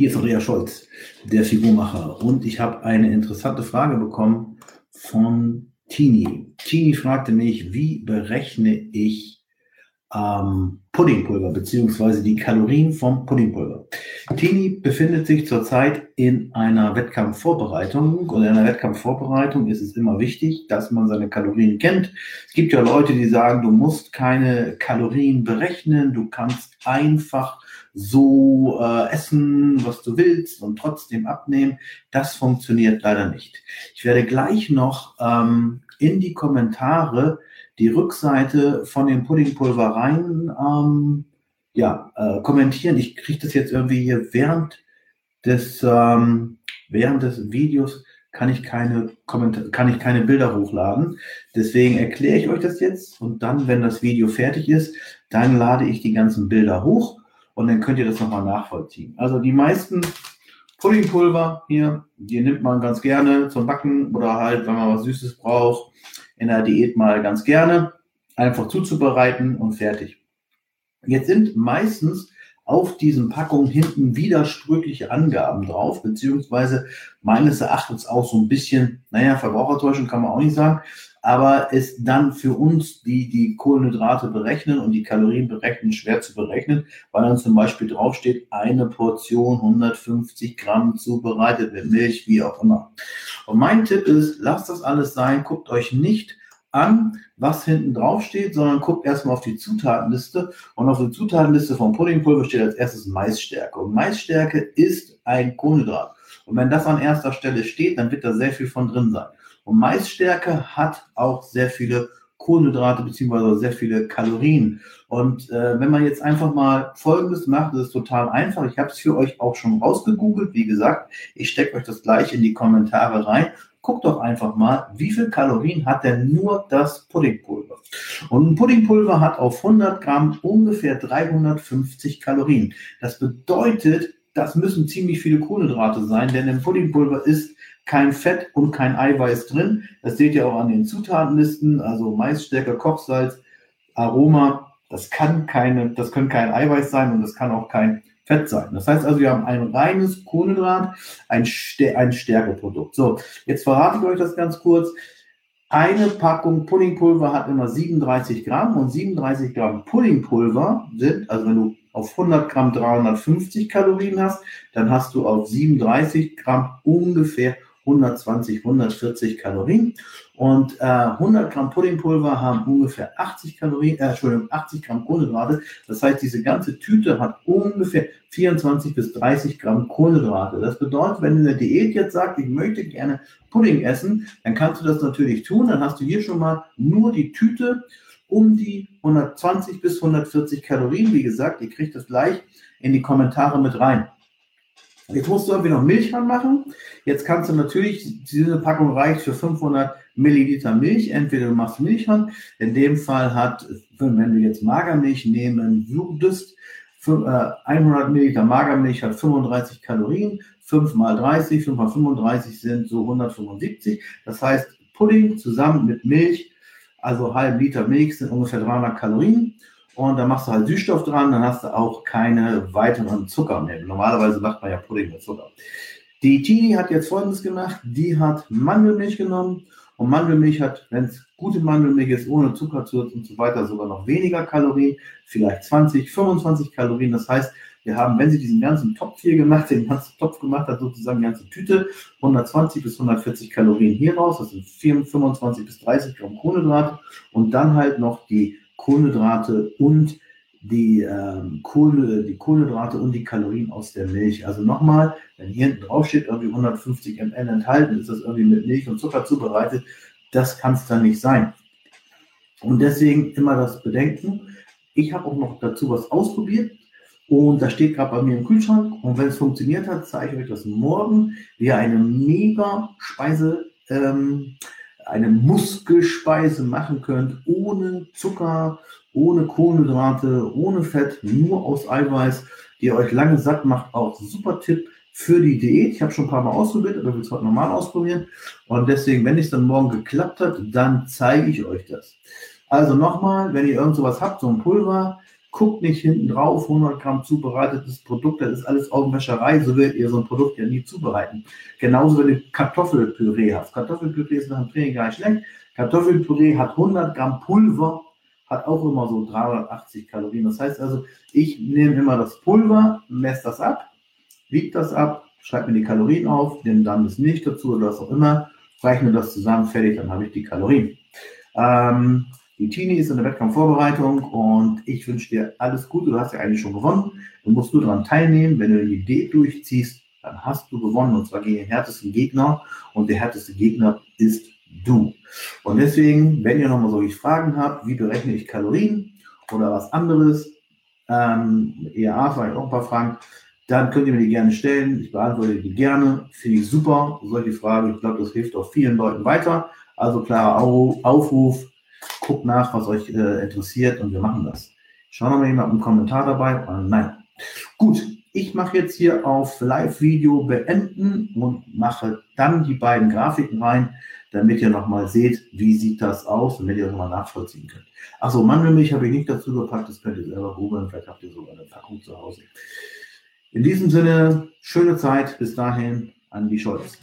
Hier ist Andrea Scholz, der Figurmacher. Und ich habe eine interessante Frage bekommen von Tini. Tini fragte mich, wie berechne ich ähm, Puddingpulver beziehungsweise die Kalorien vom Puddingpulver. Tini befindet sich zurzeit in einer Wettkampfvorbereitung und in einer Wettkampfvorbereitung ist es immer wichtig, dass man seine Kalorien kennt. Es gibt ja Leute, die sagen, du musst keine Kalorien berechnen, du kannst einfach so äh, essen, was du willst und trotzdem abnehmen. Das funktioniert leider nicht. Ich werde gleich noch ähm, in die Kommentare die Rückseite von den Puddingpulvereien ähm, ja, äh, kommentieren. Ich kriege das jetzt irgendwie hier während des, ähm, während des Videos kann ich keine Kommentar kann ich keine Bilder hochladen. Deswegen erkläre ich euch das jetzt und dann, wenn das Video fertig ist, dann lade ich die ganzen Bilder hoch und dann könnt ihr das nochmal nachvollziehen. Also die meisten Puddingpulver hier, die nimmt man ganz gerne zum Backen oder halt, wenn man was Süßes braucht, in der Diät mal ganz gerne. Einfach zuzubereiten und fertig. Jetzt sind meistens auf diesen Packungen hinten widersprüchliche Angaben drauf, beziehungsweise meines Erachtens auch so ein bisschen, naja, Verbrauchertäuschung kann man auch nicht sagen, aber ist dann für uns, die die Kohlenhydrate berechnen und die Kalorien berechnen, schwer zu berechnen, weil dann zum Beispiel draufsteht, eine Portion 150 Gramm zubereitet mit Milch, wie auch immer. Und mein Tipp ist, lasst das alles sein, guckt euch nicht an, was hinten drauf steht, sondern guckt erstmal auf die Zutatenliste. Und auf der Zutatenliste vom Puddingpulver steht als erstes Maisstärke. Und Maisstärke ist ein Kohlenhydrat. Und wenn das an erster Stelle steht, dann wird da sehr viel von drin sein. Und Maisstärke hat auch sehr viele Kohlenhydrate beziehungsweise sehr viele Kalorien. Und äh, wenn man jetzt einfach mal Folgendes macht, das ist total einfach. Ich habe es für euch auch schon rausgegoogelt. Wie gesagt, ich stecke euch das gleich in die Kommentare rein. Guckt doch einfach mal, wie viel Kalorien hat denn nur das Puddingpulver? Und ein Puddingpulver hat auf 100 Gramm ungefähr 350 Kalorien. Das bedeutet, das müssen ziemlich viele Kohlenhydrate sein, denn im Puddingpulver ist kein Fett und kein Eiweiß drin. Das seht ihr auch an den Zutatenlisten, also Maisstärke, Kochsalz, Aroma. Das kann keine, das können kein Eiweiß sein und das kann auch kein Fett sein. Das heißt also, wir haben ein reines Kohlenhydrat, ein, ein Stärkeprodukt. So, jetzt verrate ich euch das ganz kurz. Eine Packung Puddingpulver hat immer 37 Gramm und 37 Gramm Puddingpulver sind, also wenn du auf 100 Gramm 350 Kalorien hast, dann hast du auf 37 Gramm ungefähr 120, 140 Kalorien. Und äh, 100 Gramm Puddingpulver haben ungefähr 80 Kalorien, äh, Entschuldigung, 80 Gramm Kohlenhydrate. Das heißt, diese ganze Tüte hat ungefähr 24 bis 30 Gramm Kohlenhydrate. Das bedeutet, wenn du in der Diät jetzt sagst, ich möchte gerne Pudding essen, dann kannst du das natürlich tun. Dann hast du hier schon mal nur die Tüte um die 120 bis 140 Kalorien. Wie gesagt, ihr kriegt das gleich in die Kommentare mit rein. Jetzt musst du irgendwie noch Milch ranmachen. Jetzt kannst du natürlich, diese Packung reicht für 500 Milliliter Milch. Entweder du machst Milch ran. In dem Fall hat, wenn du jetzt Magermilch nehmen würdest, 100 äh, Milliliter Magermilch hat 35 Kalorien. 5 mal 30, 5 mal 35 sind so 175. Das heißt, Pudding zusammen mit Milch, also halb Liter Milch sind ungefähr 300 Kalorien und dann machst du halt Süßstoff dran, dann hast du auch keine weiteren Zucker mehr. Normalerweise macht man ja Pudding mit Zucker. Die Tini hat jetzt folgendes gemacht, die hat Mandelmilch genommen und Mandelmilch hat, wenn es gute Mandelmilch ist, ohne Zuckerzusatz und so weiter, sogar noch weniger Kalorien, vielleicht 20, 25 Kalorien. Das heißt, wir haben, wenn sie diesen ganzen Topf hier gemacht, den ganzen Topf gemacht hat, sozusagen die ganze Tüte, 120 bis 140 Kalorien hier raus, das sind 25 bis 30 Gramm Kohlenhydrate und dann halt noch die Kohlenhydrate und die, ähm, Kohle, die Kohlenhydrate und die Kalorien aus der Milch. Also nochmal, wenn hier hinten drauf steht, irgendwie 150 ml enthalten, ist das irgendwie mit Milch und Zucker zubereitet. Das kann es dann nicht sein. Und deswegen immer das Bedenken. Ich habe auch noch dazu was ausprobiert und das steht gerade bei mir im Kühlschrank. Und wenn es funktioniert hat, zeige ich euch das morgen, wie eine mega Speise ähm, eine Muskelspeise machen könnt, ohne Zucker, ohne Kohlenhydrate, ohne Fett, nur aus Eiweiß, die euch lange satt macht. Auch super Tipp für die Diät. Ich habe schon ein paar Mal ausprobiert, aber will es heute normal ausprobieren. Und deswegen, wenn es dann morgen geklappt hat, dann zeige ich euch das. Also nochmal, wenn ihr irgend sowas habt, so ein Pulver, Guckt nicht hinten drauf, 100 Gramm zubereitetes Produkt, das ist alles Augenwäscherei, so werdet ihr so ein Produkt ja nie zubereiten. Genauso, wenn du Kartoffelpüree hast. Kartoffelpüree ist nach dem Training gar nicht schlecht. Kartoffelpüree hat 100 Gramm Pulver, hat auch immer so 380 Kalorien. Das heißt also, ich nehme immer das Pulver, messe das ab, wiege das ab, schreibe mir die Kalorien auf, nehme dann das Milch dazu oder was auch immer, rechne das zusammen, fertig, dann habe ich die Kalorien. Ähm, die ist in der Wettkampfvorbereitung und ich wünsche dir alles Gute. Du hast ja eigentlich schon gewonnen. Du musst nur daran teilnehmen. Wenn du die Idee durchziehst, dann hast du gewonnen und zwar gegen den härtesten Gegner. Und der härteste Gegner ist du. Und deswegen, wenn ihr nochmal solche Fragen habt, wie berechne ich Kalorien oder was anderes, ähm, ERA vielleicht auch ein paar Fragen, dann könnt ihr mir die gerne stellen. Ich beantworte die gerne. Finde ich super, solche Fragen. Ich glaube, das hilft auch vielen Leuten weiter. Also klarer Aufruf, guckt nach, was euch äh, interessiert und wir machen das. Schauen wir mal jemand einen Kommentar dabei. Äh, nein. Gut, ich mache jetzt hier auf Live-Video beenden und mache dann die beiden Grafiken rein, damit ihr nochmal seht, wie sieht das aus und wenn ihr das nochmal nachvollziehen könnt. Achso, Mandelmilch habe ich nicht dazu gepackt, das könnt ihr selber googeln, vielleicht habt ihr sogar eine Packung zu Hause. In diesem Sinne, schöne Zeit, bis dahin, an die Scholz.